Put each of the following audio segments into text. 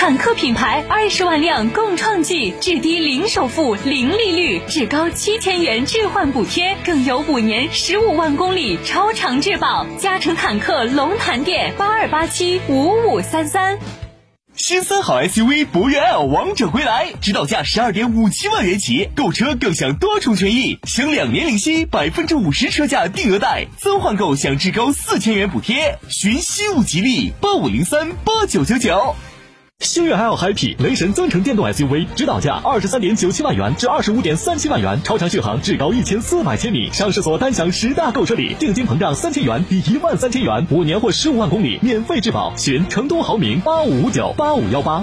坦克品牌二十万辆共创季，至低零首付、零利率，至高七千元置换补贴，更有五年十五万公里超长质保。嘉诚坦克龙潭店八二八七五五三三。新三好 SUV 博越 L 王者归来，指导价十二点五七万元起，购车更享多重权益，享两年零息，百分之五十车价定额贷，增换购享至高四千元补贴。寻西物吉利八五零三八九九九。星越 L Happy 雷神增程电动 SUV，指导价二十三点九七万元至二十五点三七万元，超长续航至高一千四百千米，上市所单享十大购车礼，定金膨胀三千元抵一万三千元，五年或十五万公里免费质保。寻成都豪明八五五九八五幺八。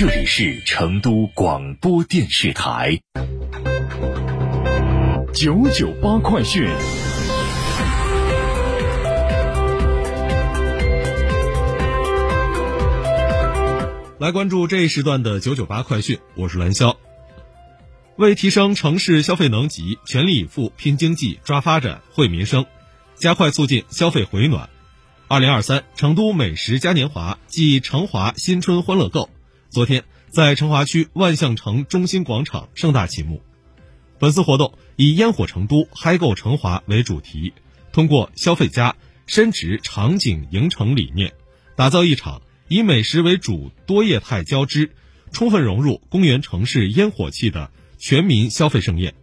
这里是成都广播电视台九九八快讯。来关注这一时段的九九八快讯，我是蓝霄。为提升城市消费能级，全力以赴拼经济、抓发展、惠民生，加快促进消费回暖。二零二三成都美食嘉年华暨成华新春欢乐购。昨天，在成华区万象城中心广场盛大启幕。本次活动以“烟火成都，嗨购成华”为主题，通过消费加深植场景营城理念，打造一场以美食为主、多业态交织、充分融入公园城市烟火气的全民消费盛宴。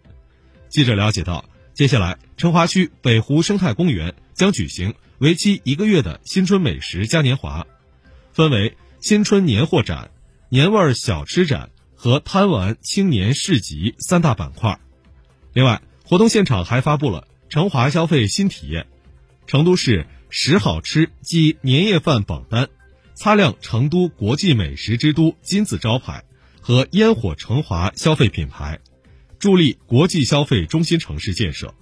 记者了解到，接下来成华区北湖生态公园将举行为期一个月的新春美食嘉年华，分为新春年货展。年味儿小吃展和贪玩青年市集三大板块。另外，活动现场还发布了成华消费新体验、成都市十好吃暨年夜饭榜单、擦亮成都国际美食之都金字招牌和烟火成华消费品牌，助力国际消费中心城市建设。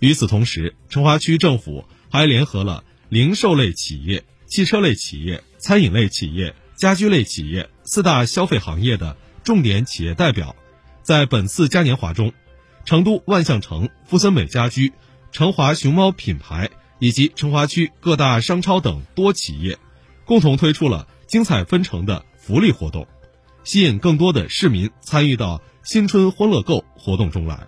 与此同时，成华区政府还联合了零售类企业、汽车类企业、餐饮类企业。家居类企业四大消费行业的重点企业代表，在本次嘉年华中，成都万象城、富森美家居、成华熊猫品牌以及成华区各大商超等多企业，共同推出了精彩纷呈的福利活动，吸引更多的市民参与到新春欢乐购活动中来。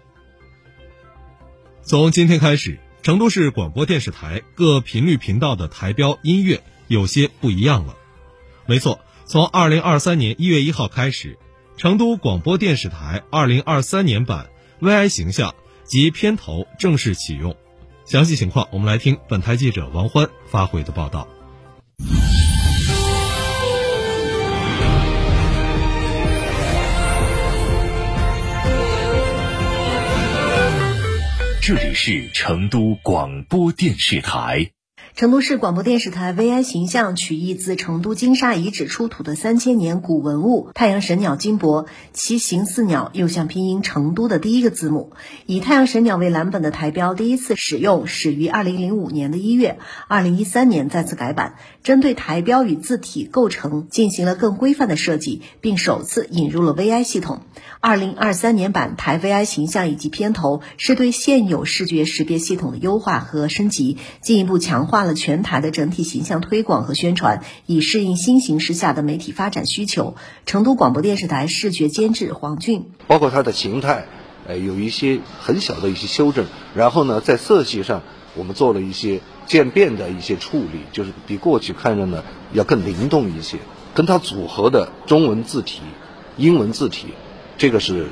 从今天开始，成都市广播电视台各频率频道的台标音乐有些不一样了。没错，从二零二三年一月一号开始，成都广播电视台二零二三年版 VI 形象及片头正式启用。详细情况，我们来听本台记者王欢发回的报道。这里是成都广播电视台。成都市广播电视台 VI 形象取意自成都金沙遗址出土的三千年古文物太阳神鸟金箔，其形似鸟，又像拼音成都的第一个字母。以太阳神鸟为蓝本的台标第一次使用始于二零零五年的一月，二零一三年再次改版，针对台标与字体构成进行了更规范的设计，并首次引入了 VI 系统。二零二三年版台 VI 形象以及片头是对现有视觉识别系统的优化和升级，进一步强化了。全台的整体形象推广和宣传，以适应新形势下的媒体发展需求。成都广播电视台视觉监制黄俊，包括它的形态，呃，有一些很小的一些修正，然后呢，在色系上，我们做了一些渐变的一些处理，就是比过去看着呢要更灵动一些，跟它组合的中文字体、英文字体，这个是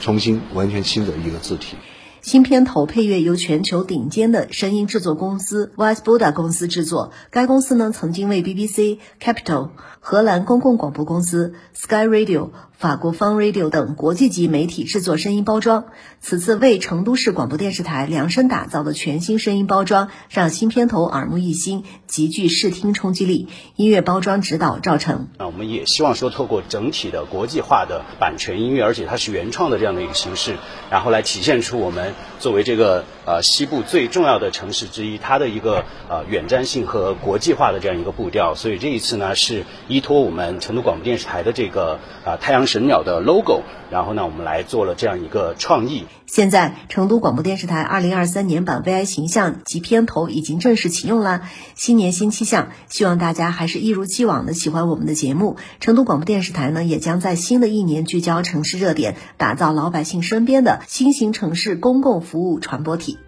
重新完全新的一个字体。新片头配乐由全球顶尖的声音制作公司 v i c e b u d d a 公司制作。该公司呢，曾经为 BBC、Capital、荷兰公共广播公司、Sky Radio。法国方 Radio 等国际级媒体制作声音包装，此次为成都市广播电视台量身打造的全新声音包装，让新片头耳目一新，极具视听冲击力。音乐包装指导赵成，那我们也希望说，透过整体的国际化的版权音乐，而且它是原创的这样的一个形式，然后来体现出我们作为这个呃西部最重要的城市之一，它的一个呃远瞻性和国际化的这样一个步调。所以这一次呢，是依托我们成都广播电视台的这个啊太阳。神鸟的 logo，然后呢，我们来做了这样一个创意。现在，成都广播电视台二零二三年版 VI 形象及片头已经正式启用了。新年新气象，希望大家还是一如既往的喜欢我们的节目。成都广播电视台呢，也将在新的一年聚焦城市热点，打造老百姓身边的新型城市公共服务传播体。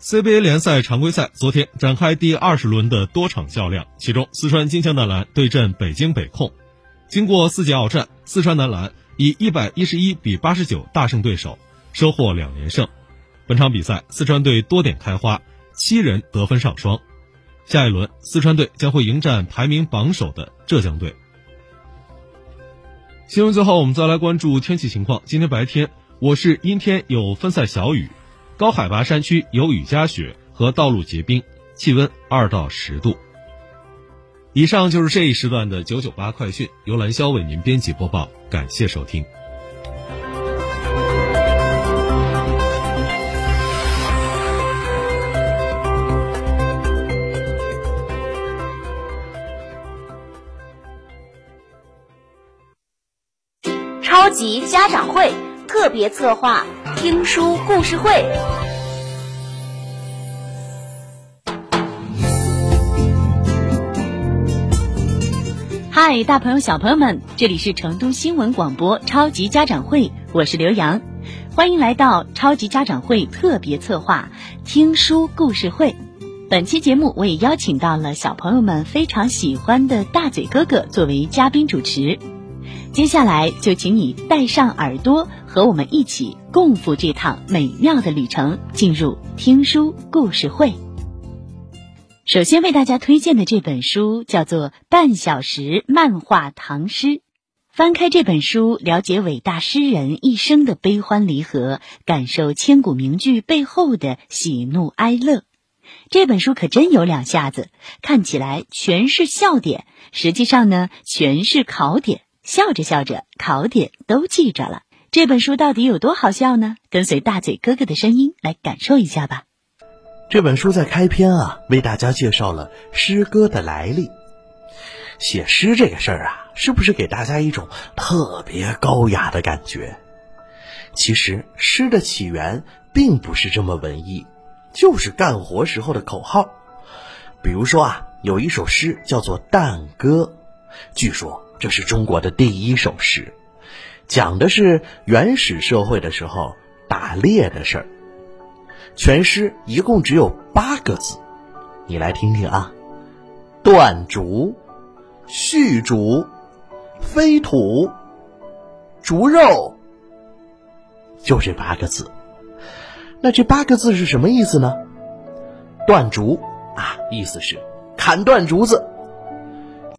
CBA 联赛常规赛昨天展开第二十轮的多场较量，其中四川金枪男篮对阵北京北控。经过四节鏖战，四川男篮以一百一十一比八十九大胜对手，收获两连胜。本场比赛，四川队多点开花，七人得分上双。下一轮，四川队将会迎战排名榜首的浙江队。新闻最后，我们再来关注天气情况。今天白天，我市阴天有分散小雨，高海拔山区有雨夹雪和道路结冰，气温二到十度。以上就是这一时段的九九八快讯，由兰霄为您编辑播报，感谢收听。超级家长会特别策划听书故事会。嗨，大朋友小朋友们，这里是成都新闻广播超级家长会，我是刘洋，欢迎来到超级家长会特别策划听书故事会。本期节目我也邀请到了小朋友们非常喜欢的大嘴哥哥作为嘉宾主持。接下来就请你带上耳朵，和我们一起共赴这趟美妙的旅程，进入听书故事会。首先为大家推荐的这本书叫做《半小时漫画唐诗》。翻开这本书，了解伟大诗人一生的悲欢离合，感受千古名句背后的喜怒哀乐。这本书可真有两下子，看起来全是笑点，实际上呢全是考点。笑着笑着，考点都记着了。这本书到底有多好笑呢？跟随大嘴哥哥的声音来感受一下吧。这本书在开篇啊，为大家介绍了诗歌的来历。写诗这个事儿啊，是不是给大家一种特别高雅的感觉？其实诗的起源并不是这么文艺，就是干活时候的口号。比如说啊，有一首诗叫做《旦歌》，据说这是中国的第一首诗，讲的是原始社会的时候打猎的事儿。全诗一共只有八个字，你来听听啊：断竹、续竹、飞土、竹肉，就这八个字。那这八个字是什么意思呢？断竹啊，意思是砍断竹子；